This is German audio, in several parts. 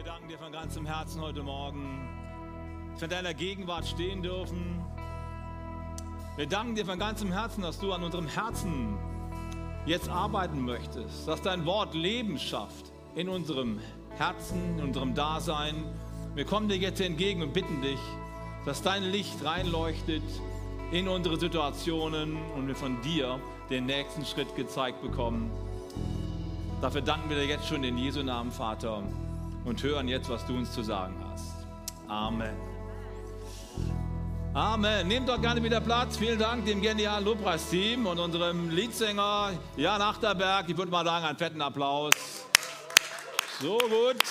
Wir danken dir von ganzem Herzen heute Morgen, dass wir in deiner Gegenwart stehen dürfen. Wir danken dir von ganzem Herzen, dass du an unserem Herzen jetzt arbeiten möchtest, dass dein Wort Leben schafft in unserem Herzen, in unserem Dasein. Wir kommen dir jetzt entgegen und bitten dich, dass dein Licht reinleuchtet in unsere Situationen und wir von dir den nächsten Schritt gezeigt bekommen. Dafür danken wir dir jetzt schon in Jesu Namen, Vater, und hören jetzt, was du uns zu sagen hast. Amen. Amen. Nehmt doch gerne wieder Platz. Vielen Dank dem genialen Lobpreisteam und unserem Leadsänger Jan Achterberg. Ich würde mal sagen, einen fetten Applaus. So gut.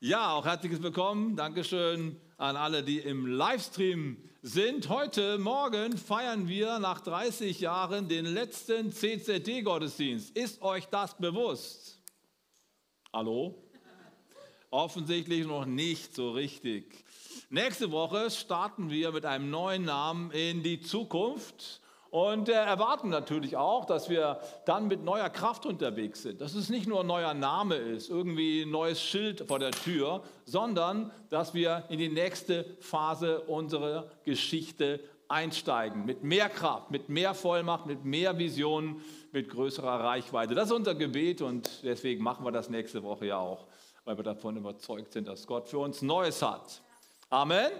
Ja, auch herzliches Willkommen. Dankeschön an alle, die im Livestream sind. Heute Morgen feiern wir nach 30 Jahren den letzten CZD-Gottesdienst. Ist euch das bewusst? Hallo? Offensichtlich noch nicht so richtig. Nächste Woche starten wir mit einem neuen Namen in die Zukunft und äh, erwarten natürlich auch, dass wir dann mit neuer Kraft unterwegs sind. Dass es nicht nur ein neuer Name ist, irgendwie ein neues Schild vor der Tür, sondern dass wir in die nächste Phase unserer Geschichte einsteigen. Mit mehr Kraft, mit mehr Vollmacht, mit mehr Visionen, mit größerer Reichweite. Das ist unser Gebet und deswegen machen wir das nächste Woche ja auch, weil wir davon überzeugt sind, dass Gott für uns Neues hat. Amen.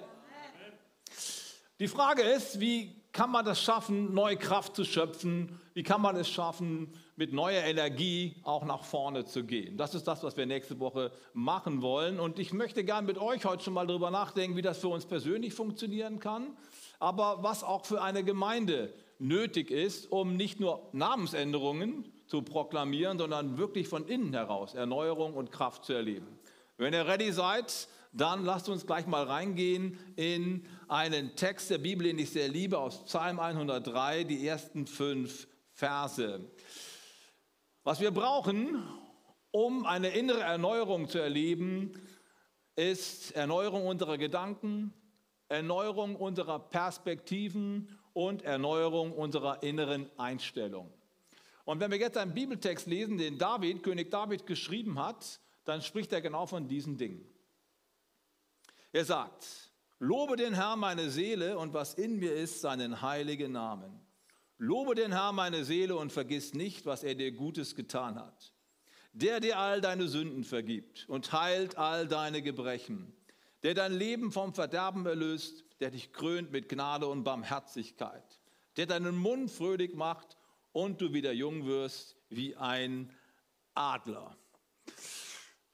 Die Frage ist, wie kann man das schaffen, neue Kraft zu schöpfen? Wie kann man es schaffen, mit neuer Energie auch nach vorne zu gehen? Das ist das, was wir nächste Woche machen wollen. Und ich möchte gerne mit euch heute schon mal darüber nachdenken, wie das für uns persönlich funktionieren kann, aber was auch für eine Gemeinde nötig ist, um nicht nur Namensänderungen zu proklamieren, sondern wirklich von innen heraus Erneuerung und Kraft zu erleben. Wenn ihr ready seid, dann lasst uns gleich mal reingehen in einen Text der Bibel, den ich sehr liebe, aus Psalm 103, die ersten fünf Verse. Was wir brauchen, um eine innere Erneuerung zu erleben, ist Erneuerung unserer Gedanken, Erneuerung unserer Perspektiven und Erneuerung unserer inneren Einstellung. Und wenn wir jetzt einen Bibeltext lesen, den David, König David geschrieben hat, dann spricht er genau von diesen Dingen. Er sagt, lobe den Herrn meine Seele und was in mir ist, seinen heiligen Namen. Lobe den Herrn meine Seele und vergiss nicht, was er dir Gutes getan hat. Der dir all deine Sünden vergibt und heilt all deine Gebrechen. Der dein Leben vom Verderben erlöst, der dich krönt mit Gnade und Barmherzigkeit. Der deinen Mund fröhlich macht und du wieder jung wirst wie ein Adler.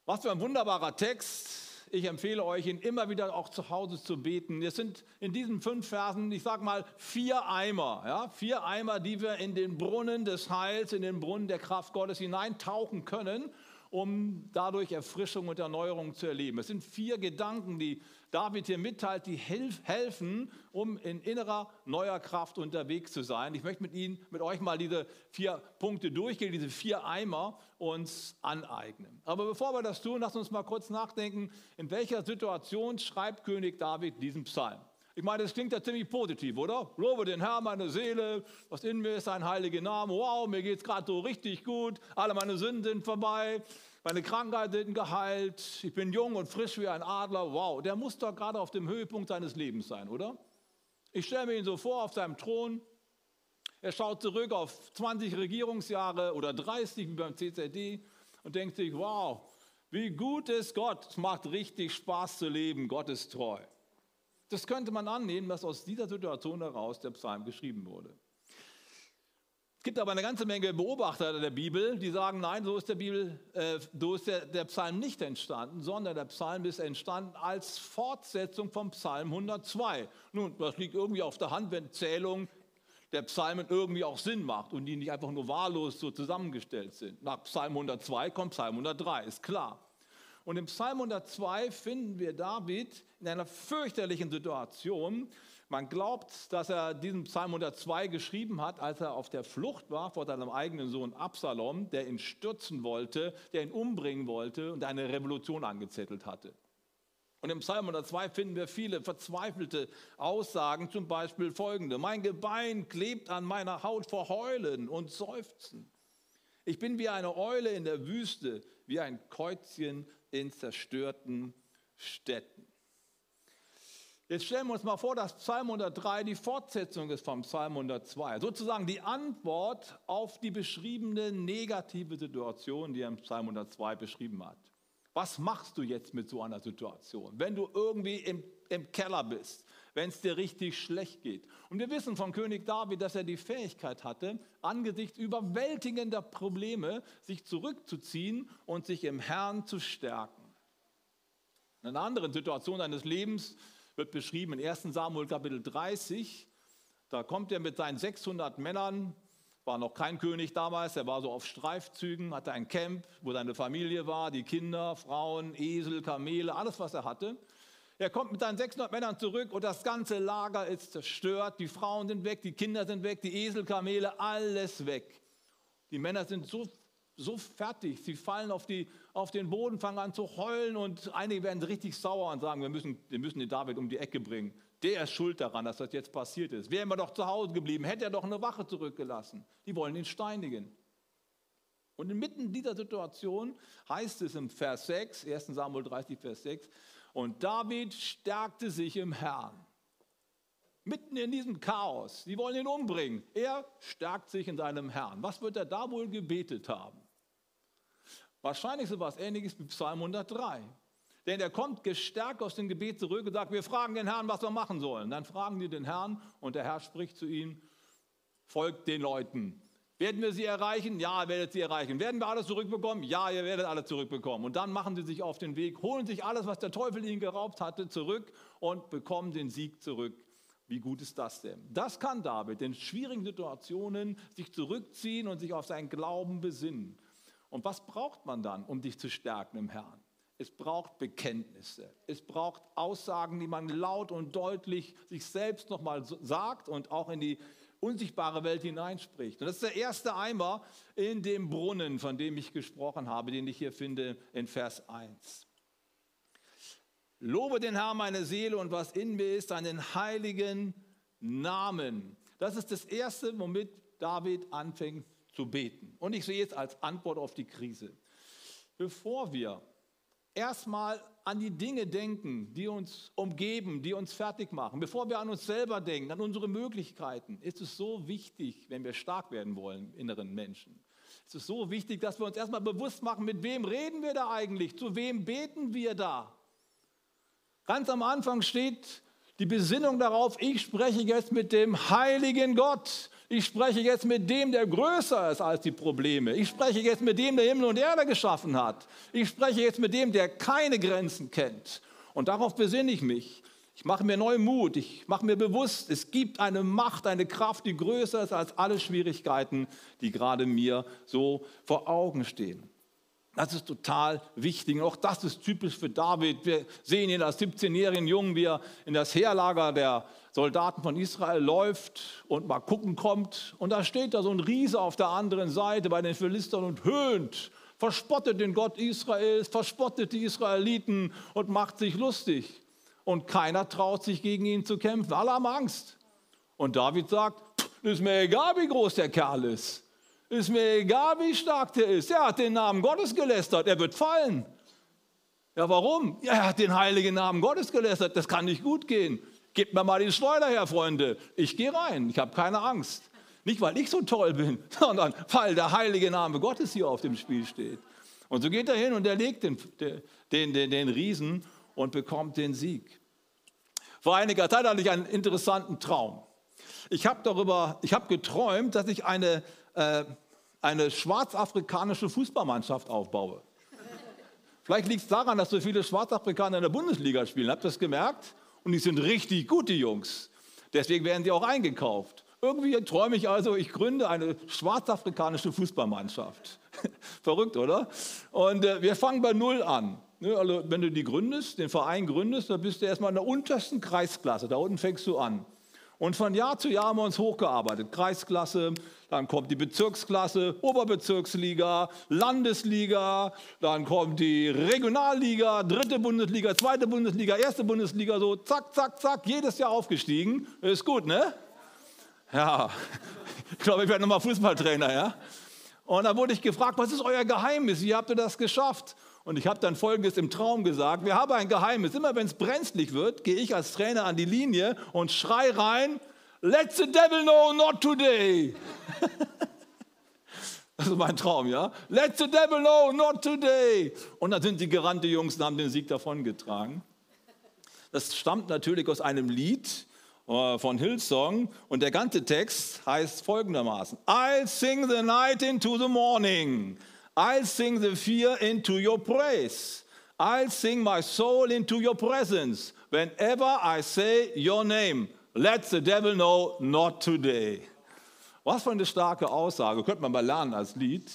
Was für ein wunderbarer Text. Ich empfehle euch, ihn immer wieder auch zu Hause zu beten. Es sind in diesen fünf Versen, ich sage mal, vier Eimer. Ja? Vier Eimer, die wir in den Brunnen des Heils, in den Brunnen der Kraft Gottes hineintauchen können, um dadurch Erfrischung und Erneuerung zu erleben. Es sind vier Gedanken, die David hier mitteilt, die helfen, um in innerer neuer Kraft unterwegs zu sein. Ich möchte mit Ihnen, mit euch mal diese vier Punkte durchgehen, diese vier Eimer uns aneignen. Aber bevor wir das tun, lasst uns mal kurz nachdenken, in welcher Situation schreibt König David diesen Psalm? Ich meine, das klingt ja ziemlich positiv, oder? Lobe den Herrn, meine Seele, was in mir ist, sein heiliger Name. Wow, mir geht es gerade so richtig gut. Alle meine Sünden sind vorbei. Meine Krankheiten sind geheilt. Ich bin jung und frisch wie ein Adler. Wow, der muss doch gerade auf dem Höhepunkt seines Lebens sein, oder? Ich stelle mir ihn so vor auf seinem Thron. Er schaut zurück auf 20 Regierungsjahre oder 30 wie beim CZD und denkt sich, wow, wie gut ist Gott. Es macht richtig Spaß zu leben. Gott ist treu. Das könnte man annehmen, dass aus dieser Situation heraus der Psalm geschrieben wurde. Es gibt aber eine ganze Menge Beobachter der Bibel, die sagen, nein, so ist der, Bibel, äh, so ist der, der Psalm nicht entstanden, sondern der Psalm ist entstanden als Fortsetzung vom Psalm 102. Nun, das liegt irgendwie auf der Hand, wenn Zählung der Psalmen irgendwie auch Sinn macht und die nicht einfach nur wahllos so zusammengestellt sind. Nach Psalm 102 kommt Psalm 103, ist klar. Und im Psalm 102 finden wir David in einer fürchterlichen Situation, man glaubt, dass er diesen Psalm 102 geschrieben hat, als er auf der Flucht war vor seinem eigenen Sohn Absalom, der ihn stürzen wollte, der ihn umbringen wollte und eine Revolution angezettelt hatte. Und im Psalm 102 finden wir viele verzweifelte Aussagen, zum Beispiel folgende. Mein Gebein klebt an meiner Haut vor Heulen und Seufzen. Ich bin wie eine Eule in der Wüste, wie ein Käuzchen in zerstörten Städten. Jetzt stellen wir uns mal vor, dass Psalm 103 die Fortsetzung ist vom Psalm 102. Sozusagen die Antwort auf die beschriebene negative Situation, die er im Psalm 102 beschrieben hat. Was machst du jetzt mit so einer Situation, wenn du irgendwie im, im Keller bist, wenn es dir richtig schlecht geht? Und wir wissen von König David, dass er die Fähigkeit hatte, angesichts überwältigender Probleme sich zurückzuziehen und sich im Herrn zu stärken. In einer anderen Situation seines Lebens wird beschrieben in 1 Samuel Kapitel 30. Da kommt er mit seinen 600 Männern, war noch kein König damals, er war so auf Streifzügen, hatte ein Camp, wo seine Familie war, die Kinder, Frauen, Esel, Kamele, alles, was er hatte. Er kommt mit seinen 600 Männern zurück und das ganze Lager ist zerstört. Die Frauen sind weg, die Kinder sind weg, die Esel, Kamele, alles weg. Die Männer sind so so fertig. Sie fallen auf, die, auf den Boden, fangen an zu heulen und einige werden richtig sauer und sagen, wir müssen, wir müssen den David um die Ecke bringen. Der ist schuld daran, dass das jetzt passiert ist. Wären wir doch zu Hause geblieben, hätte er doch eine Wache zurückgelassen. Die wollen ihn steinigen. Und inmitten dieser Situation heißt es im Vers 6, 1 Samuel 30, Vers 6, und David stärkte sich im Herrn. Mitten in diesem Chaos, die wollen ihn umbringen. Er stärkt sich in seinem Herrn. Was wird er da wohl gebetet haben? Wahrscheinlich so etwas ähnliches wie Psalm 103. Denn er kommt gestärkt aus dem Gebet zurück und sagt, wir fragen den Herrn, was wir machen sollen. Dann fragen die den Herrn und der Herr spricht zu ihnen, folgt den Leuten. Werden wir sie erreichen? Ja, ihr werdet sie erreichen. Werden wir alles zurückbekommen? Ja, ihr werdet alles zurückbekommen. Und dann machen sie sich auf den Weg, holen sich alles, was der Teufel ihnen geraubt hatte, zurück und bekommen den Sieg zurück. Wie gut ist das denn? Das kann David in schwierigen Situationen sich zurückziehen und sich auf seinen Glauben besinnen. Und was braucht man dann, um dich zu stärken im Herrn? Es braucht Bekenntnisse. Es braucht Aussagen, die man laut und deutlich sich selbst nochmal sagt und auch in die unsichtbare Welt hineinspricht. Und das ist der erste Eimer in dem Brunnen, von dem ich gesprochen habe, den ich hier finde in Vers 1. Lobe den Herrn meine Seele und was in mir ist, seinen heiligen Namen. Das ist das erste, womit David anfängt zu beten. Und ich sehe es als Antwort auf die Krise. Bevor wir erstmal an die Dinge denken, die uns umgeben, die uns fertig machen, bevor wir an uns selber denken, an unsere Möglichkeiten, ist es so wichtig, wenn wir stark werden wollen, inneren Menschen. Es ist so wichtig, dass wir uns erstmal bewusst machen, mit wem reden wir da eigentlich, zu wem beten wir da. Ganz am Anfang steht die Besinnung darauf, ich spreche jetzt mit dem heiligen Gott. Ich spreche jetzt mit dem, der größer ist als die Probleme. Ich spreche jetzt mit dem, der Himmel und Erde geschaffen hat. Ich spreche jetzt mit dem, der keine Grenzen kennt. Und darauf besinne ich mich. Ich mache mir neuen Mut. Ich mache mir bewusst, es gibt eine Macht, eine Kraft, die größer ist als alle Schwierigkeiten, die gerade mir so vor Augen stehen. Das ist total wichtig. Und auch das ist typisch für David. Wir sehen ihn als 17-jährigen Jungen, wie er in das Heerlager der Soldaten von Israel läuft und mal gucken kommt. Und da steht da so ein Riese auf der anderen Seite bei den Philistern und höhnt, verspottet den Gott Israels, verspottet die Israeliten und macht sich lustig. Und keiner traut sich gegen ihn zu kämpfen. Alle haben Angst. Und David sagt, ist mir egal, wie groß der Kerl ist. Ist mir egal, wie stark der ist. Er hat den Namen Gottes gelästert. Er wird fallen. Ja, warum? Ja, er hat den heiligen Namen Gottes gelästert. Das kann nicht gut gehen. Gebt mir mal die Schleuder her, Freunde. Ich gehe rein. Ich habe keine Angst. Nicht, weil ich so toll bin, sondern weil der heilige Name Gottes hier auf dem Spiel steht. Und so geht er hin und er legt den, den, den, den Riesen und bekommt den Sieg. Vor einiger Zeit hatte ich einen interessanten Traum. Ich habe darüber, geträumt, dass ich eine äh, eine schwarzafrikanische Fußballmannschaft aufbaue. Vielleicht liegt es daran, dass so viele Schwarzafrikaner in der Bundesliga spielen. Habt ihr das gemerkt? Und die sind richtig gut, die Jungs. Deswegen werden sie auch eingekauft. Irgendwie träume ich also, ich gründe eine schwarzafrikanische Fußballmannschaft. Verrückt, oder? Und äh, wir fangen bei Null an. Ne, also, wenn du die gründest, den Verein gründest, dann bist du erstmal in der untersten Kreisklasse. Da unten fängst du an. Und von Jahr zu Jahr haben wir uns hochgearbeitet. Kreisklasse, dann kommt die Bezirksklasse, Oberbezirksliga, Landesliga, dann kommt die Regionalliga, dritte Bundesliga, zweite Bundesliga, erste Bundesliga, so zack, zack, zack, jedes Jahr aufgestiegen. Ist gut, ne? Ja, ich glaube, ich werde nochmal Fußballtrainer, ja? Und da wurde ich gefragt, was ist euer Geheimnis? Wie habt ihr das geschafft? Und ich habe dann Folgendes im Traum gesagt. Wir haben ein Geheimnis. Immer wenn es brenzlig wird, gehe ich als Trainer an die Linie und schrei rein, let the devil know not today. das ist mein Traum, ja? Let the devil know not today. Und dann sind die gerannte Jungs und haben den Sieg davongetragen. Das stammt natürlich aus einem Lied äh, von Hillsong und der ganze Text heißt folgendermaßen: I'll sing the night into the morning. I'll sing the fear into your praise. I'll sing my soul into your presence. Whenever I say your name, let the devil know not today. Was für eine starke Aussage. Könnte man mal lernen als Lied.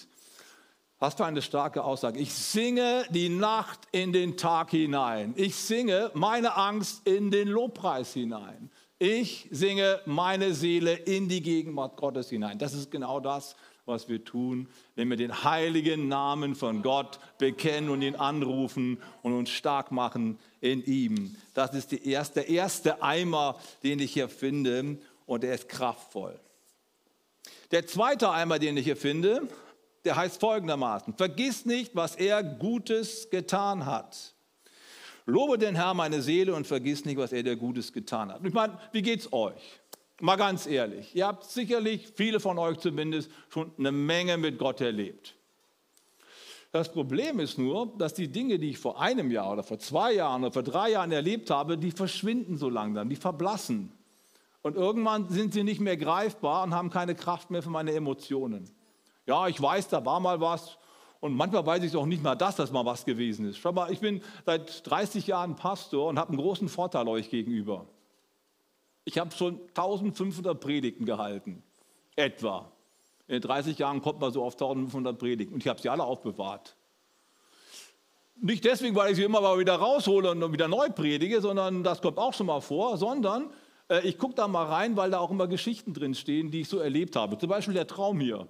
Was für eine starke Aussage. Ich singe die Nacht in den Tag hinein. Ich singe meine Angst in den Lobpreis hinein. Ich singe meine Seele in die Gegenwart Gottes hinein. Das ist genau das, was wir tun, wenn wir den heiligen Namen von Gott bekennen und ihn anrufen und uns stark machen in ihm. Das ist erste, der erste Eimer, den ich hier finde und er ist kraftvoll. Der zweite Eimer, den ich hier finde, der heißt folgendermaßen, vergiss nicht, was er Gutes getan hat. Lobe den Herrn meine Seele und vergiss nicht, was er dir Gutes getan hat. Ich meine, wie geht's euch? Mal ganz ehrlich, ihr habt sicherlich, viele von euch zumindest, schon eine Menge mit Gott erlebt. Das Problem ist nur, dass die Dinge, die ich vor einem Jahr oder vor zwei Jahren oder vor drei Jahren erlebt habe, die verschwinden so langsam, die verblassen. Und irgendwann sind sie nicht mehr greifbar und haben keine Kraft mehr für meine Emotionen. Ja, ich weiß, da war mal was und manchmal weiß ich auch nicht mal, dass das mal was gewesen ist. Schau mal, ich bin seit 30 Jahren Pastor und habe einen großen Vorteil euch gegenüber. Ich habe schon 1500 Predigten gehalten, etwa. In 30 Jahren kommt man so auf 1500 Predigten und ich habe sie alle aufbewahrt. Nicht deswegen, weil ich sie immer mal wieder raushole und wieder neu predige, sondern das kommt auch schon mal vor, sondern äh, ich gucke da mal rein, weil da auch immer Geschichten drin stehen, die ich so erlebt habe. Zum Beispiel der Traum hier,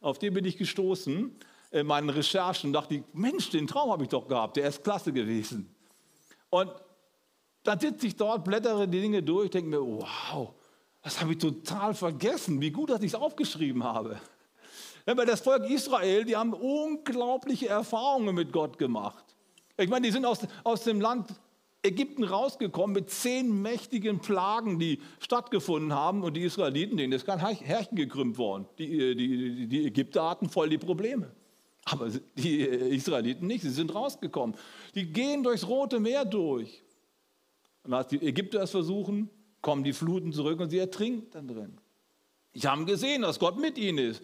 auf den bin ich gestoßen in meinen Recherchen und dachte, Mensch, den Traum habe ich doch gehabt, der ist klasse gewesen. Und dann sitze ich dort, blättere die Dinge durch, denke mir, wow, das habe ich total vergessen, wie gut, dass ich es aufgeschrieben habe. Aber das Volk Israel, die haben unglaubliche Erfahrungen mit Gott gemacht. Ich meine, die sind aus, aus dem Land Ägypten rausgekommen mit zehn mächtigen Plagen, die stattgefunden haben und die Israeliten, denen ist kein Härchen gekrümmt worden. Die, die, die Ägypter hatten voll die Probleme. Aber die Israeliten nicht, sie sind rausgekommen. Die gehen durchs Rote Meer durch. Und als die Ägypter es versuchen, kommen die Fluten zurück und sie ertrinken dann drin. Sie haben gesehen, dass Gott mit ihnen ist.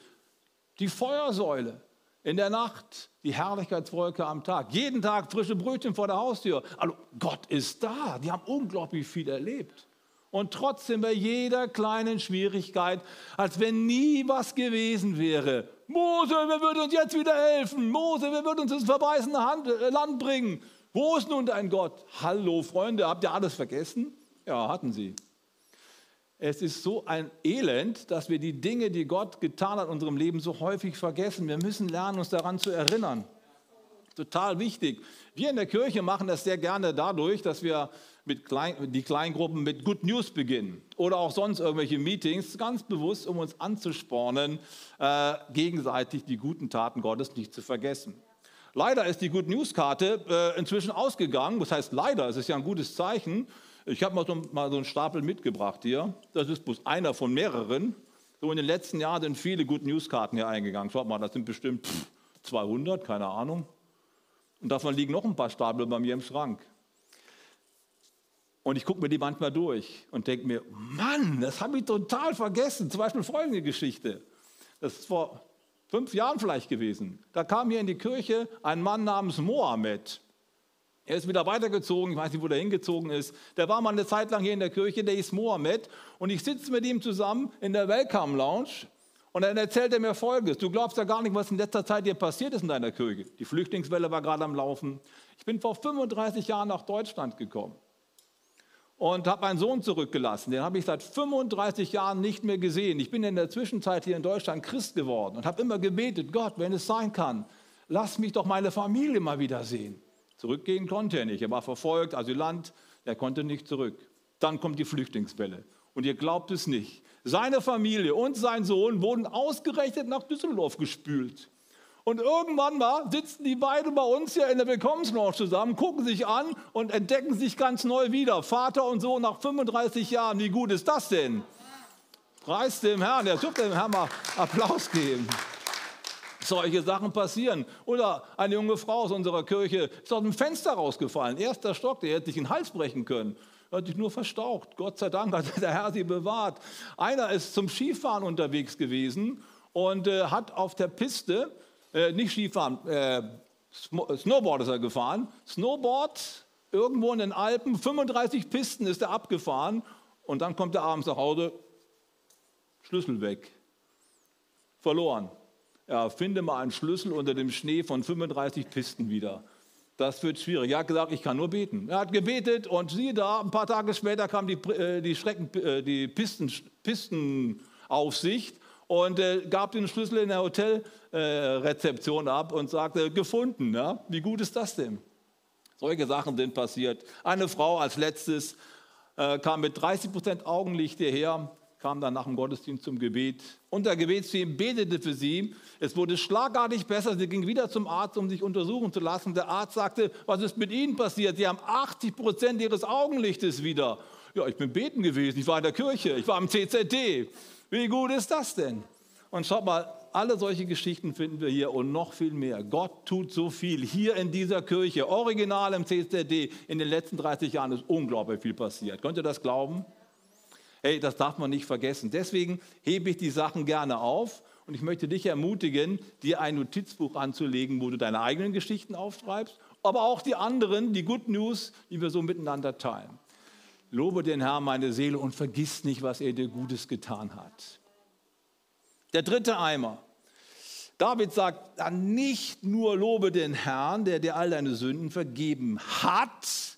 Die Feuersäule in der Nacht, die Herrlichkeitswolke am Tag. Jeden Tag frische Brötchen vor der Haustür. Also Gott ist da. Die haben unglaublich viel erlebt. Und trotzdem bei jeder kleinen Schwierigkeit, als wenn nie was gewesen wäre. Mose, wer wird uns jetzt wieder helfen? Mose, wer wird uns ins verweisende äh, Land bringen? Wo ist nun dein Gott? Hallo Freunde, habt ihr alles vergessen? Ja, hatten sie. Es ist so ein Elend, dass wir die Dinge, die Gott getan hat in unserem Leben, so häufig vergessen. Wir müssen lernen, uns daran zu erinnern. Total wichtig. Wir in der Kirche machen das sehr gerne dadurch, dass wir mit Klein, die Kleingruppen mit Good News beginnen oder auch sonst irgendwelche Meetings, ganz bewusst, um uns anzuspornen, äh, gegenseitig die guten Taten Gottes nicht zu vergessen. Leider ist die Good News Karte äh, inzwischen ausgegangen. Das heißt leider, es ist ja ein gutes Zeichen. Ich habe mal, so, mal so einen Stapel mitgebracht hier. Das ist bloß einer von mehreren. So in den letzten Jahren sind viele Good News Karten hier eingegangen. Schaut mal, das sind bestimmt 200, keine Ahnung. Und davon liegen noch ein paar Stapel bei mir im Schrank. Und ich gucke mir die manchmal durch und denke mir, Mann, das habe ich total vergessen. Zum Beispiel folgende Geschichte. Das ist vor fünf Jahren vielleicht gewesen. Da kam hier in die Kirche ein Mann namens Mohammed. Er ist wieder weitergezogen, ich weiß nicht, wo der hingezogen ist. Der war mal eine Zeit lang hier in der Kirche, der ist Mohammed. Und ich sitze mit ihm zusammen in der Welcome Lounge und dann erzählt er mir Folgendes. Du glaubst ja gar nicht, was in letzter Zeit hier passiert ist in deiner Kirche. Die Flüchtlingswelle war gerade am Laufen. Ich bin vor 35 Jahren nach Deutschland gekommen und habe meinen Sohn zurückgelassen. Den habe ich seit 35 Jahren nicht mehr gesehen. Ich bin in der Zwischenzeit hier in Deutschland Christ geworden und habe immer gebetet, Gott, wenn es sein kann, lass mich doch meine Familie mal wieder sehen. Zurückgehen konnte er nicht. Er war verfolgt, Asylant, er konnte nicht zurück. Dann kommt die Flüchtlingswelle. Und ihr glaubt es nicht. Seine Familie und sein Sohn wurden ausgerechnet nach Düsseldorf gespült. Und irgendwann mal sitzen die beiden bei uns hier in der Willkommenslounge zusammen, gucken sich an und entdecken sich ganz neu wieder. Vater und Sohn nach 35 Jahren. Wie gut ist das denn? Preis dem Herrn. Der dürfte dem Herrn mal Applaus geben. Solche Sachen passieren. Oder eine junge Frau aus unserer Kirche ist aus dem Fenster rausgefallen. Erster Stock, der hätte sich den Hals brechen können. Hat sich nur verstaucht. Gott sei Dank hat der Herr sie bewahrt. Einer ist zum Skifahren unterwegs gewesen und äh, hat auf der Piste, äh, nicht Skifahren, äh, Snowboard ist er gefahren. Snowboard irgendwo in den Alpen, 35 Pisten ist er abgefahren und dann kommt er abends nach Hause, Schlüssel weg, verloren. Ja, finde mal einen Schlüssel unter dem Schnee von 35 Pisten wieder. Das wird schwierig. Er hat gesagt, ich kann nur beten. Er hat gebetet und siehe da, ein paar Tage später kam die, äh, die, Schrecken, äh, die Pisten, Pistenaufsicht und äh, gab den Schlüssel in der Hotelrezeption ab und sagte, gefunden. Ja? Wie gut ist das denn? Solche Sachen sind passiert. Eine Frau als letztes kam mit 30 Prozent Augenlicht hierher, kam dann nach dem Gottesdienst zum Gebet. Und der Gebetsteam betete für sie. Es wurde schlagartig besser. Sie ging wieder zum Arzt, um sich untersuchen zu lassen. Der Arzt sagte, was ist mit Ihnen passiert? Sie haben 80 Prozent Ihres Augenlichtes wieder. Ja, ich bin beten gewesen. Ich war in der Kirche. Ich war im CZD. Wie gut ist das denn? Und schaut mal, alle solche Geschichten finden wir hier und noch viel mehr. Gott tut so viel hier in dieser Kirche, original im CZD. In den letzten 30 Jahren ist unglaublich viel passiert. Könnt ihr das glauben? Hey, das darf man nicht vergessen. Deswegen hebe ich die Sachen gerne auf und ich möchte dich ermutigen, dir ein Notizbuch anzulegen, wo du deine eigenen Geschichten aufschreibst, aber auch die anderen, die Good News, die wir so miteinander teilen. Lobe den Herrn, meine Seele, und vergiss nicht, was er dir Gutes getan hat. Der dritte Eimer. David sagt dann nicht nur lobe den Herrn, der dir all deine Sünden vergeben hat,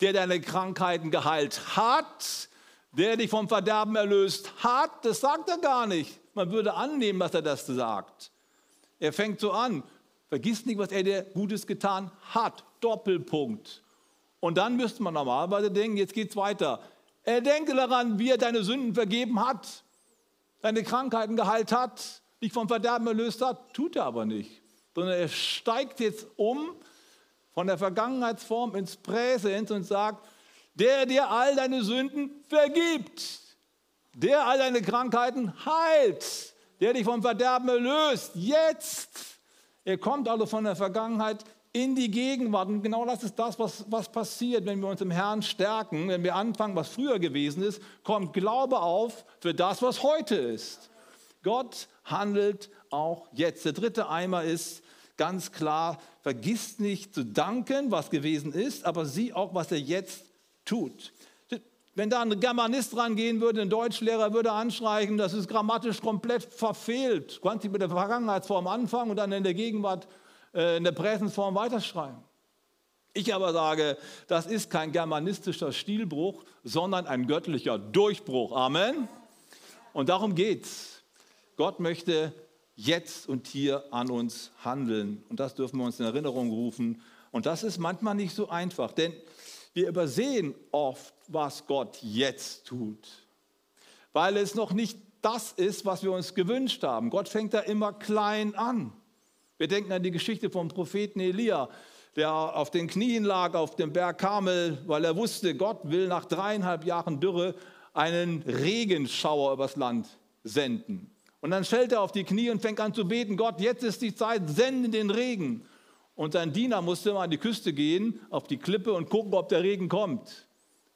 der deine Krankheiten geheilt hat, der dich vom Verderben erlöst hat, das sagt er gar nicht. Man würde annehmen, dass er das sagt. Er fängt so an, vergiss nicht, was er dir Gutes getan hat. Doppelpunkt. Und dann müsste man normalerweise denken, jetzt geht es weiter. Er denke daran, wie er deine Sünden vergeben hat, deine Krankheiten geheilt hat, dich vom Verderben erlöst hat. Tut er aber nicht. Sondern er steigt jetzt um von der Vergangenheitsform ins Präsens und sagt, der dir all deine Sünden vergibt, der all deine Krankheiten heilt, der dich vom Verderben erlöst, jetzt. Er kommt also von der Vergangenheit in die Gegenwart. Und genau das ist das, was, was passiert, wenn wir uns im Herrn stärken, wenn wir anfangen, was früher gewesen ist, kommt Glaube auf für das, was heute ist. Gott handelt auch jetzt. Der dritte Eimer ist ganz klar, vergiss nicht zu danken, was gewesen ist, aber sieh auch, was er jetzt tut. Wenn da ein Germanist rangehen würde, ein Deutschlehrer würde anschreiben, das ist grammatisch komplett verfehlt. Du kannst mit der Vergangenheitsform anfangen und dann in der Gegenwart, in der Präsensform weiterschreiben. Ich aber sage, das ist kein germanistischer Stilbruch, sondern ein göttlicher Durchbruch. Amen. Und darum geht's. Gott möchte jetzt und hier an uns handeln. Und das dürfen wir uns in Erinnerung rufen. Und das ist manchmal nicht so einfach, denn wir übersehen oft, was Gott jetzt tut, weil es noch nicht das ist, was wir uns gewünscht haben. Gott fängt da immer klein an. Wir denken an die Geschichte vom Propheten Elia, der auf den Knien lag auf dem Berg Karmel, weil er wusste, Gott will nach dreieinhalb Jahren Dürre einen Regenschauer übers Land senden. Und dann fällt er auf die Knie und fängt an zu beten, Gott, jetzt ist die Zeit, sende den Regen. Und sein Diener musste mal an die Küste gehen, auf die Klippe und gucken, ob der Regen kommt.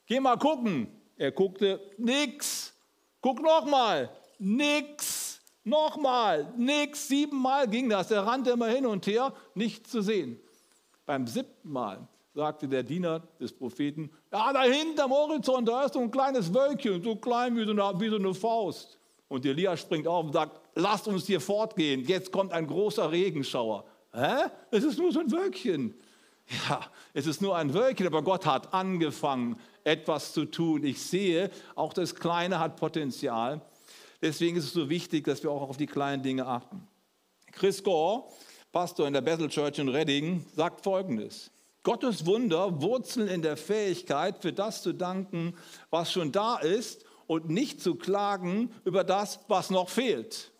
Geh mal gucken. Er guckte, nix. Guck nochmal, nix. Nochmal, nix. Siebenmal ging das. Er rannte immer hin und her, nichts zu sehen. Beim siebten Mal sagte der Diener des Propheten, ja, da hinten am Horizont, da ist so ein kleines Wölkchen, so klein wie so eine, wie so eine Faust. Und Elia springt auf und sagt, lasst uns hier fortgehen, jetzt kommt ein großer Regenschauer. Hä? Es ist nur so ein Wölkchen. Ja, es ist nur ein Wölkchen, aber Gott hat angefangen, etwas zu tun. Ich sehe, auch das Kleine hat Potenzial. Deswegen ist es so wichtig, dass wir auch auf die kleinen Dinge achten. Chris Gore, Pastor in der Bethel Church in Redding, sagt Folgendes. Gottes Wunder wurzeln in der Fähigkeit, für das zu danken, was schon da ist und nicht zu klagen über das, was noch fehlt.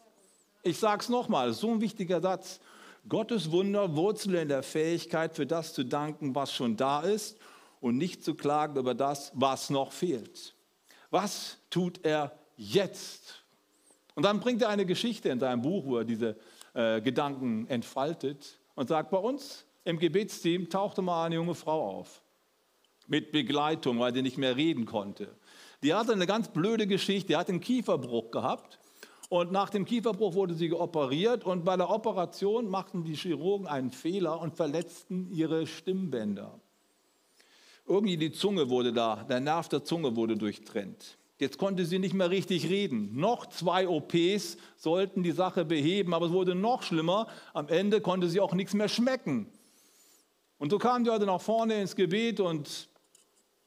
Ich sage es nochmal, so ein wichtiger Satz. Gottes Wunder wurzeln in der Fähigkeit, für das zu danken, was schon da ist und nicht zu klagen über das, was noch fehlt. Was tut er jetzt? Und dann bringt er eine Geschichte in seinem Buch, wo er diese äh, Gedanken entfaltet und sagt, bei uns im Gebetsteam tauchte mal eine junge Frau auf mit Begleitung, weil sie nicht mehr reden konnte. Die hatte eine ganz blöde Geschichte, die hat einen Kieferbruch gehabt und nach dem Kieferbruch wurde sie geoperiert und bei der Operation machten die Chirurgen einen Fehler und verletzten ihre Stimmbänder. Irgendwie die Zunge wurde da, der Nerv der Zunge wurde durchtrennt. Jetzt konnte sie nicht mehr richtig reden. Noch zwei OPs sollten die Sache beheben, aber es wurde noch schlimmer. Am Ende konnte sie auch nichts mehr schmecken. Und so kam die heute nach vorne ins Gebet und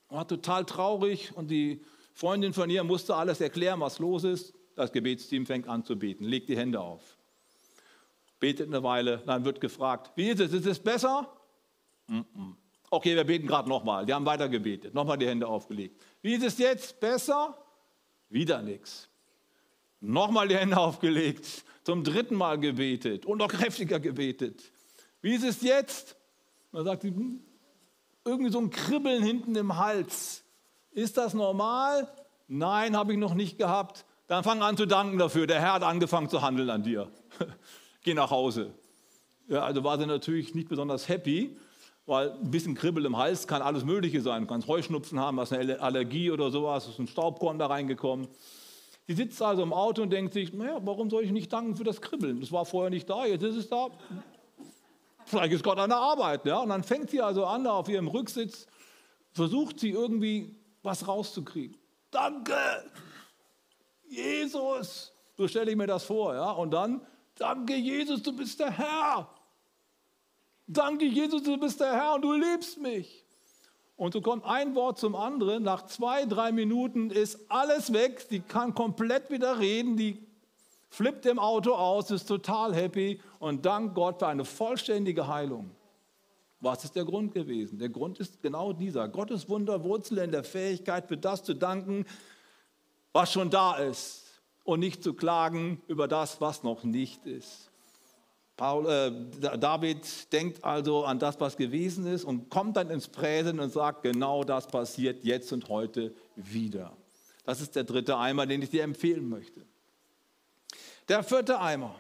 war total traurig und die Freundin von ihr musste alles erklären, was los ist. Das Gebetsteam fängt an zu beten, legt die Hände auf, betet eine Weile, dann wird gefragt, wie ist es, ist es besser? Mm -mm. Okay, wir beten gerade nochmal. Die haben weiter gebetet, nochmal die Hände aufgelegt. Wie ist es jetzt? Besser? Wieder nichts. Nochmal die Hände aufgelegt, zum dritten Mal gebetet und noch kräftiger gebetet. Wie ist es jetzt? Man sagt hm, irgendwie so ein Kribbeln hinten im Hals. Ist das normal? Nein, habe ich noch nicht gehabt. Dann fang an zu danken dafür. Der Herr hat angefangen zu handeln an dir. Geh nach Hause. Ja, also war sie natürlich nicht besonders happy, weil ein bisschen Kribbel im Hals kann alles Mögliche sein. Du kannst Heuschnupfen haben, hast eine Allergie oder sowas, ist ein Staubkorn da reingekommen. Sie sitzt also im Auto und denkt sich, naja, warum soll ich nicht danken für das Kribbeln? Das war vorher nicht da, jetzt ist es da. Vielleicht ist Gott an der Arbeit. Ja? Und dann fängt sie also an, auf ihrem Rücksitz, versucht sie irgendwie was rauszukriegen. Danke, Jesus. So stelle ich mir das vor. Ja? Und dann, danke Jesus, du bist der Herr. Danke, Jesus, du bist der Herr und du liebst mich. Und so kommt ein Wort zum anderen. Nach zwei, drei Minuten ist alles weg. Die kann komplett wieder reden. Die flippt im Auto aus, ist total happy und dankt Gott für eine vollständige Heilung. Was ist der Grund gewesen? Der Grund ist genau dieser. Gottes Wunder wurzelt in der Fähigkeit, für das zu danken, was schon da ist und nicht zu klagen über das, was noch nicht ist. Paul, äh, David denkt also an das, was gewesen ist und kommt dann ins Präsen und sagt, genau das passiert jetzt und heute wieder. Das ist der dritte Eimer, den ich dir empfehlen möchte. Der vierte Eimer.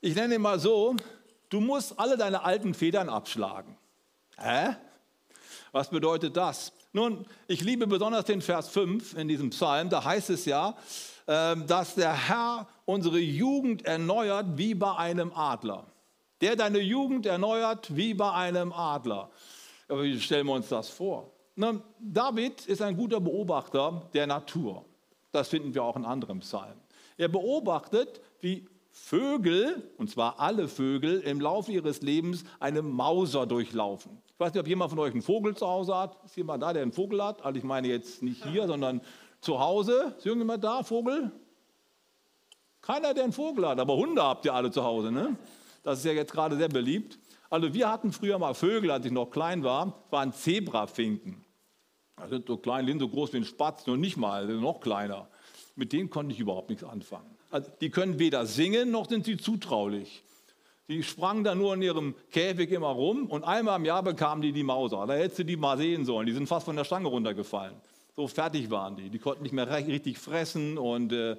Ich nenne ihn mal so, du musst alle deine alten Federn abschlagen. Hä? Was bedeutet das? Nun, ich liebe besonders den Vers 5 in diesem Psalm, da heißt es ja, dass der Herr unsere Jugend erneuert wie bei einem Adler. Der deine Jugend erneuert wie bei einem Adler. Aber wie stellen wir uns das vor? Na, David ist ein guter Beobachter der Natur. Das finden wir auch in anderen Psalmen. Er beobachtet, wie Vögel, und zwar alle Vögel, im Laufe ihres Lebens eine Mauser durchlaufen. Ich weiß nicht, ob jemand von euch einen Vogel zu Hause hat. Ist jemand da, der einen Vogel hat? Also ich meine jetzt nicht hier, sondern zu Hause. Ist irgendjemand da, Vogel? Keiner, der einen Vogel hat, aber Hunde habt ihr alle zu Hause. Ne? Das ist ja jetzt gerade sehr beliebt. Also wir hatten früher mal Vögel, als ich noch klein war, waren Zebrafinken. Das sind so klein, sind so groß wie ein Spatz, nur nicht mal, noch kleiner. Mit denen konnte ich überhaupt nichts anfangen. Also die können weder singen, noch sind sie zutraulich. Die sprangen da nur in ihrem Käfig immer rum und einmal im Jahr bekamen die die Mauser. Da hättest du die mal sehen sollen. Die sind fast von der Stange runtergefallen. So fertig waren die. Die konnten nicht mehr richtig fressen und, äh,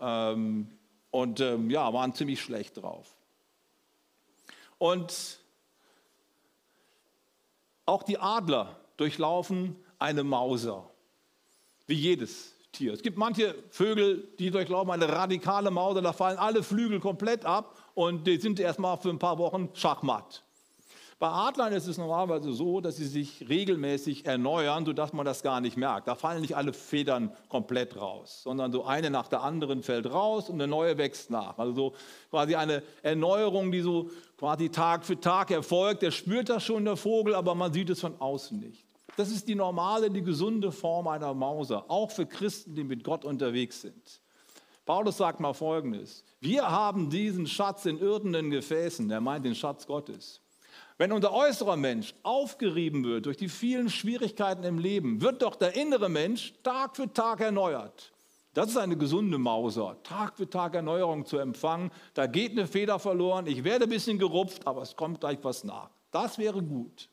ähm, und ähm, ja, waren ziemlich schlecht drauf. Und auch die Adler durchlaufen eine Mauser, wie jedes Tier. Es gibt manche Vögel, die durchlaufen eine radikale Mauser, da fallen alle Flügel komplett ab und die sind erstmal für ein paar Wochen schachmatt. Bei Adlern ist es normalerweise so, dass sie sich regelmäßig erneuern, sodass man das gar nicht merkt. Da fallen nicht alle Federn komplett raus, sondern so eine nach der anderen fällt raus und eine neue wächst nach. Also so quasi eine Erneuerung, die so quasi Tag für Tag erfolgt. Der spürt das schon, der Vogel, aber man sieht es von außen nicht. Das ist die normale, die gesunde Form einer Mauser, auch für Christen, die mit Gott unterwegs sind. Paulus sagt mal Folgendes. Wir haben diesen Schatz in irdenen Gefäßen, er meint den Schatz Gottes. Wenn unser äußerer Mensch aufgerieben wird durch die vielen Schwierigkeiten im Leben, wird doch der innere Mensch Tag für Tag erneuert. Das ist eine gesunde Mauser, Tag für Tag Erneuerung zu empfangen. Da geht eine Feder verloren, ich werde ein bisschen gerupft, aber es kommt gleich was nach. Das wäre gut.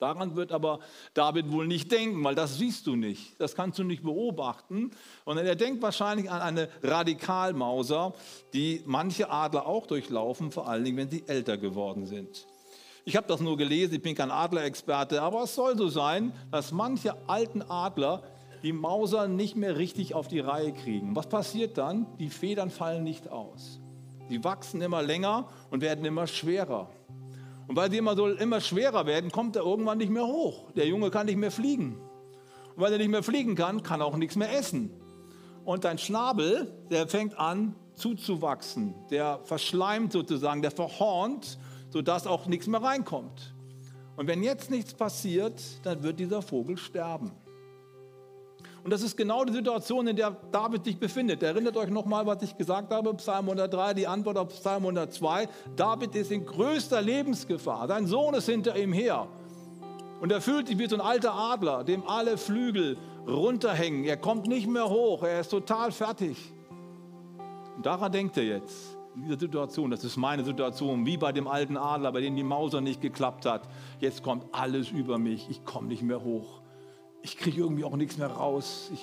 Daran wird aber David wohl nicht denken, weil das siehst du nicht, das kannst du nicht beobachten. Und er denkt wahrscheinlich an eine Radikalmauser, die manche Adler auch durchlaufen, vor allen Dingen, wenn sie älter geworden sind. Ich habe das nur gelesen, ich bin kein Adlerexperte, aber es soll so sein, dass manche alten Adler die Mauser nicht mehr richtig auf die Reihe kriegen. Was passiert dann? Die Federn fallen nicht aus. Sie wachsen immer länger und werden immer schwerer. Und weil sie immer, so, immer schwerer werden, kommt er irgendwann nicht mehr hoch. Der Junge kann nicht mehr fliegen. Und weil er nicht mehr fliegen kann, kann er auch nichts mehr essen. Und dein Schnabel, der fängt an zuzuwachsen. Der verschleimt sozusagen, der verhornt, sodass auch nichts mehr reinkommt. Und wenn jetzt nichts passiert, dann wird dieser Vogel sterben. Und das ist genau die Situation, in der David sich befindet. Erinnert euch nochmal, was ich gesagt habe, Psalm 103, die Antwort auf Psalm 102. David ist in größter Lebensgefahr. Sein Sohn ist hinter ihm her. Und er fühlt sich wie so ein alter Adler, dem alle Flügel runterhängen. Er kommt nicht mehr hoch, er ist total fertig. Und daran denkt er jetzt, in dieser Situation. Das ist meine Situation, wie bei dem alten Adler, bei dem die Mauser nicht geklappt hat. Jetzt kommt alles über mich, ich komme nicht mehr hoch ich kriege irgendwie auch nichts mehr raus, ich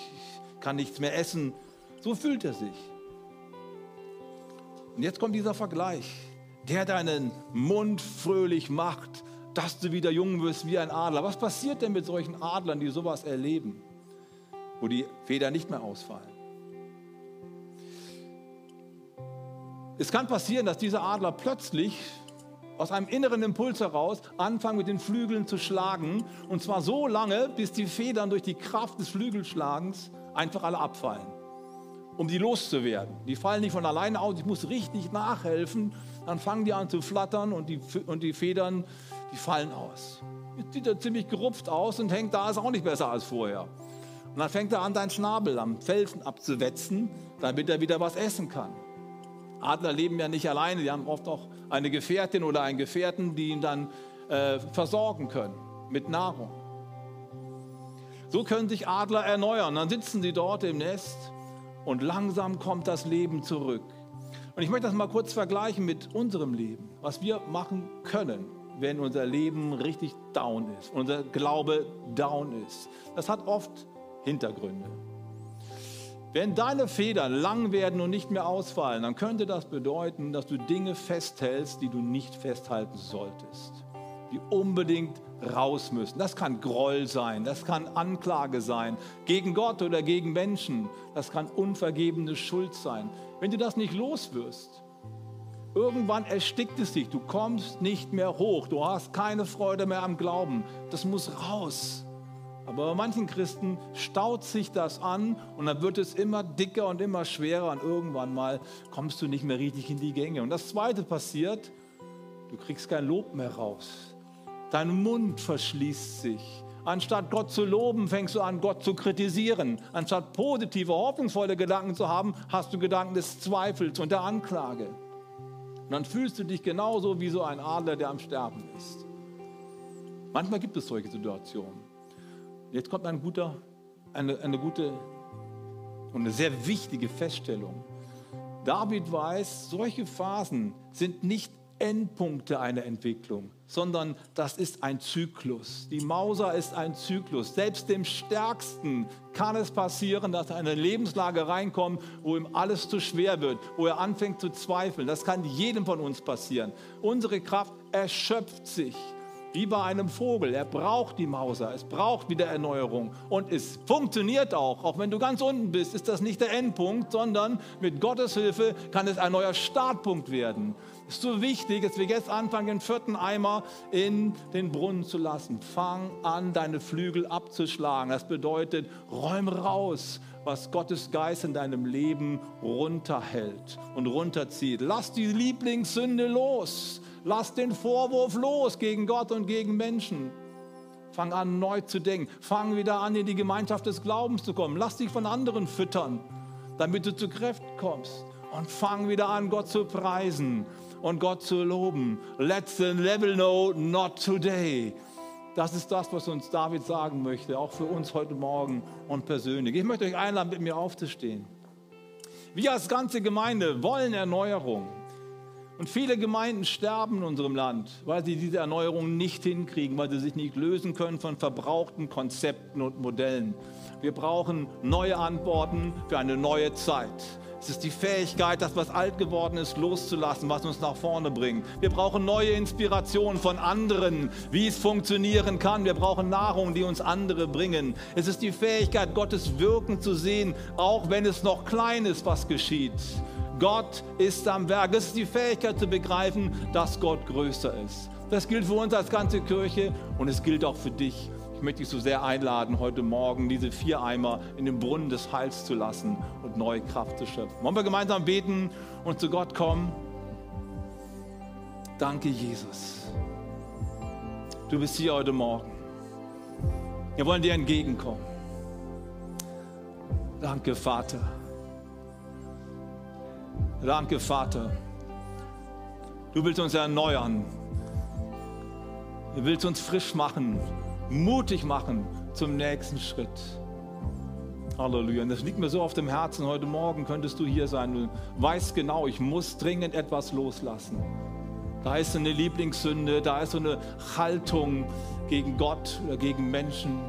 kann nichts mehr essen. So fühlt er sich. Und jetzt kommt dieser Vergleich. Der deinen Mund fröhlich macht, dass du wieder jung wirst wie ein Adler. Was passiert denn mit solchen Adlern, die sowas erleben, wo die Federn nicht mehr ausfallen? Es kann passieren, dass dieser Adler plötzlich aus einem inneren Impuls heraus anfangen mit den Flügeln zu schlagen. Und zwar so lange, bis die Federn durch die Kraft des Flügelschlagens einfach alle abfallen, um die loszuwerden. Die fallen nicht von alleine aus, ich muss richtig nachhelfen. Dann fangen die an zu flattern und die, und die Federn, die fallen aus. Jetzt sieht er ziemlich gerupft aus und hängt da, ist auch nicht besser als vorher. Und dann fängt er an, seinen Schnabel am Felsen abzuwetzen, damit er wieder was essen kann. Adler leben ja nicht alleine, die haben oft auch eine Gefährtin oder einen Gefährten, die ihn dann äh, versorgen können mit Nahrung. So können sich Adler erneuern. Dann sitzen sie dort im Nest und langsam kommt das Leben zurück. Und ich möchte das mal kurz vergleichen mit unserem Leben, was wir machen können, wenn unser Leben richtig down ist, unser Glaube down ist. Das hat oft Hintergründe. Wenn deine Federn lang werden und nicht mehr ausfallen, dann könnte das bedeuten, dass du Dinge festhältst, die du nicht festhalten solltest, die unbedingt raus müssen. Das kann Groll sein, das kann Anklage sein, gegen Gott oder gegen Menschen, das kann unvergebene Schuld sein. Wenn du das nicht los wirst, irgendwann erstickt es dich, du kommst nicht mehr hoch, du hast keine Freude mehr am Glauben, das muss raus. Aber bei manchen Christen staut sich das an und dann wird es immer dicker und immer schwerer und irgendwann mal kommst du nicht mehr richtig in die Gänge. Und das Zweite passiert, du kriegst kein Lob mehr raus. Dein Mund verschließt sich. Anstatt Gott zu loben, fängst du an, Gott zu kritisieren. Anstatt positive, hoffnungsvolle Gedanken zu haben, hast du Gedanken des Zweifels und der Anklage. Und dann fühlst du dich genauso wie so ein Adler, der am Sterben ist. Manchmal gibt es solche Situationen. Jetzt kommt ein guter, eine, eine gute und eine sehr wichtige Feststellung. David weiß, solche Phasen sind nicht Endpunkte einer Entwicklung, sondern das ist ein Zyklus. Die Mauser ist ein Zyklus. Selbst dem Stärksten kann es passieren, dass er in eine Lebenslage reinkommt, wo ihm alles zu schwer wird, wo er anfängt zu zweifeln. Das kann jedem von uns passieren. Unsere Kraft erschöpft sich wie bei einem Vogel. Er braucht die Mauser, es braucht wieder Erneuerung. Und es funktioniert auch. Auch wenn du ganz unten bist, ist das nicht der Endpunkt, sondern mit Gottes Hilfe kann es ein neuer Startpunkt werden. Es ist so wichtig, dass wir jetzt anfangen, den vierten Eimer in den Brunnen zu lassen. Fang an, deine Flügel abzuschlagen. Das bedeutet, räume raus, was Gottes Geist in deinem Leben runterhält und runterzieht. Lass die Lieblingssünde los. Lass den Vorwurf los gegen Gott und gegen Menschen. Fang an, neu zu denken. Fang wieder an, in die Gemeinschaft des Glaubens zu kommen. Lass dich von anderen füttern, damit du zu Kräften kommst. Und fang wieder an, Gott zu preisen und Gott zu loben. Let's the level know, not today. Das ist das, was uns David sagen möchte, auch für uns heute Morgen und persönlich. Ich möchte euch einladen, mit mir aufzustehen. Wir als ganze Gemeinde wollen Erneuerung. Und viele Gemeinden sterben in unserem Land, weil sie diese Erneuerung nicht hinkriegen, weil sie sich nicht lösen können von verbrauchten Konzepten und Modellen. Wir brauchen neue Antworten für eine neue Zeit. Es ist die Fähigkeit, das, was alt geworden ist, loszulassen, was uns nach vorne bringt. Wir brauchen neue Inspirationen von anderen, wie es funktionieren kann. Wir brauchen Nahrung, die uns andere bringen. Es ist die Fähigkeit, Gottes Wirken zu sehen, auch wenn es noch klein ist, was geschieht. Gott ist am Werk. Es ist die Fähigkeit zu begreifen, dass Gott größer ist. Das gilt für uns als ganze Kirche und es gilt auch für dich ich möchte dich so sehr einladen, heute Morgen diese vier Eimer in den Brunnen des Heils zu lassen und neue Kraft zu schöpfen. Wollen wir gemeinsam beten und zu Gott kommen? Danke, Jesus. Du bist hier heute Morgen. Wir wollen dir entgegenkommen. Danke, Vater. Danke, Vater. Du willst uns erneuern. Du willst uns frisch machen mutig machen zum nächsten Schritt. Halleluja. Und das liegt mir so auf dem Herzen. Heute Morgen könntest du hier sein. Du weißt genau, ich muss dringend etwas loslassen. Da ist so eine Lieblingssünde, da ist so eine Haltung gegen Gott oder gegen Menschen.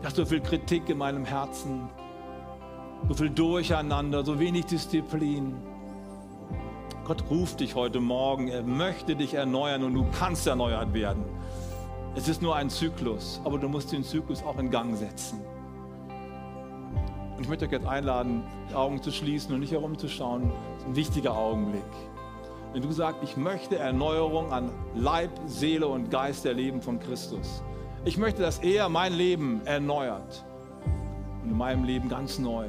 Da ist so viel Kritik in meinem Herzen, so viel Durcheinander, so wenig Disziplin. Gott ruft dich heute Morgen, er möchte dich erneuern und du kannst erneuert werden. Es ist nur ein Zyklus, aber du musst den Zyklus auch in Gang setzen. Und ich möchte euch jetzt einladen, die Augen zu schließen und nicht herumzuschauen. Das ist ein wichtiger Augenblick. Wenn du sagst, ich möchte Erneuerung an Leib, Seele und Geist erleben von Christus. Ich möchte, dass er mein Leben erneuert und in meinem Leben ganz neu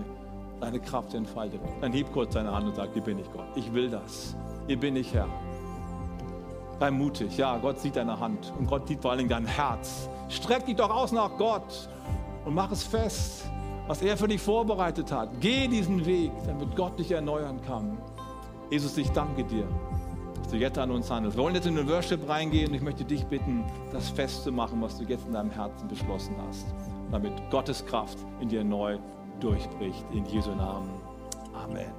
seine Kraft entfaltet. Dann heb kurz deine Hand und sag, hier bin ich Gott. Ich will das. Hier bin ich Herr. Sei mutig. Ja, Gott sieht deine Hand und Gott sieht vor allen Dingen dein Herz. Streck dich doch aus nach Gott und mach es fest, was er für dich vorbereitet hat. Geh diesen Weg, damit Gott dich erneuern kann. Jesus, ich danke dir, dass du jetzt an uns handelst. Wir wollen jetzt in den Worship reingehen und ich möchte dich bitten, das festzumachen, was du jetzt in deinem Herzen beschlossen hast, damit Gottes Kraft in dir neu durchbricht. In Jesu Namen. Amen.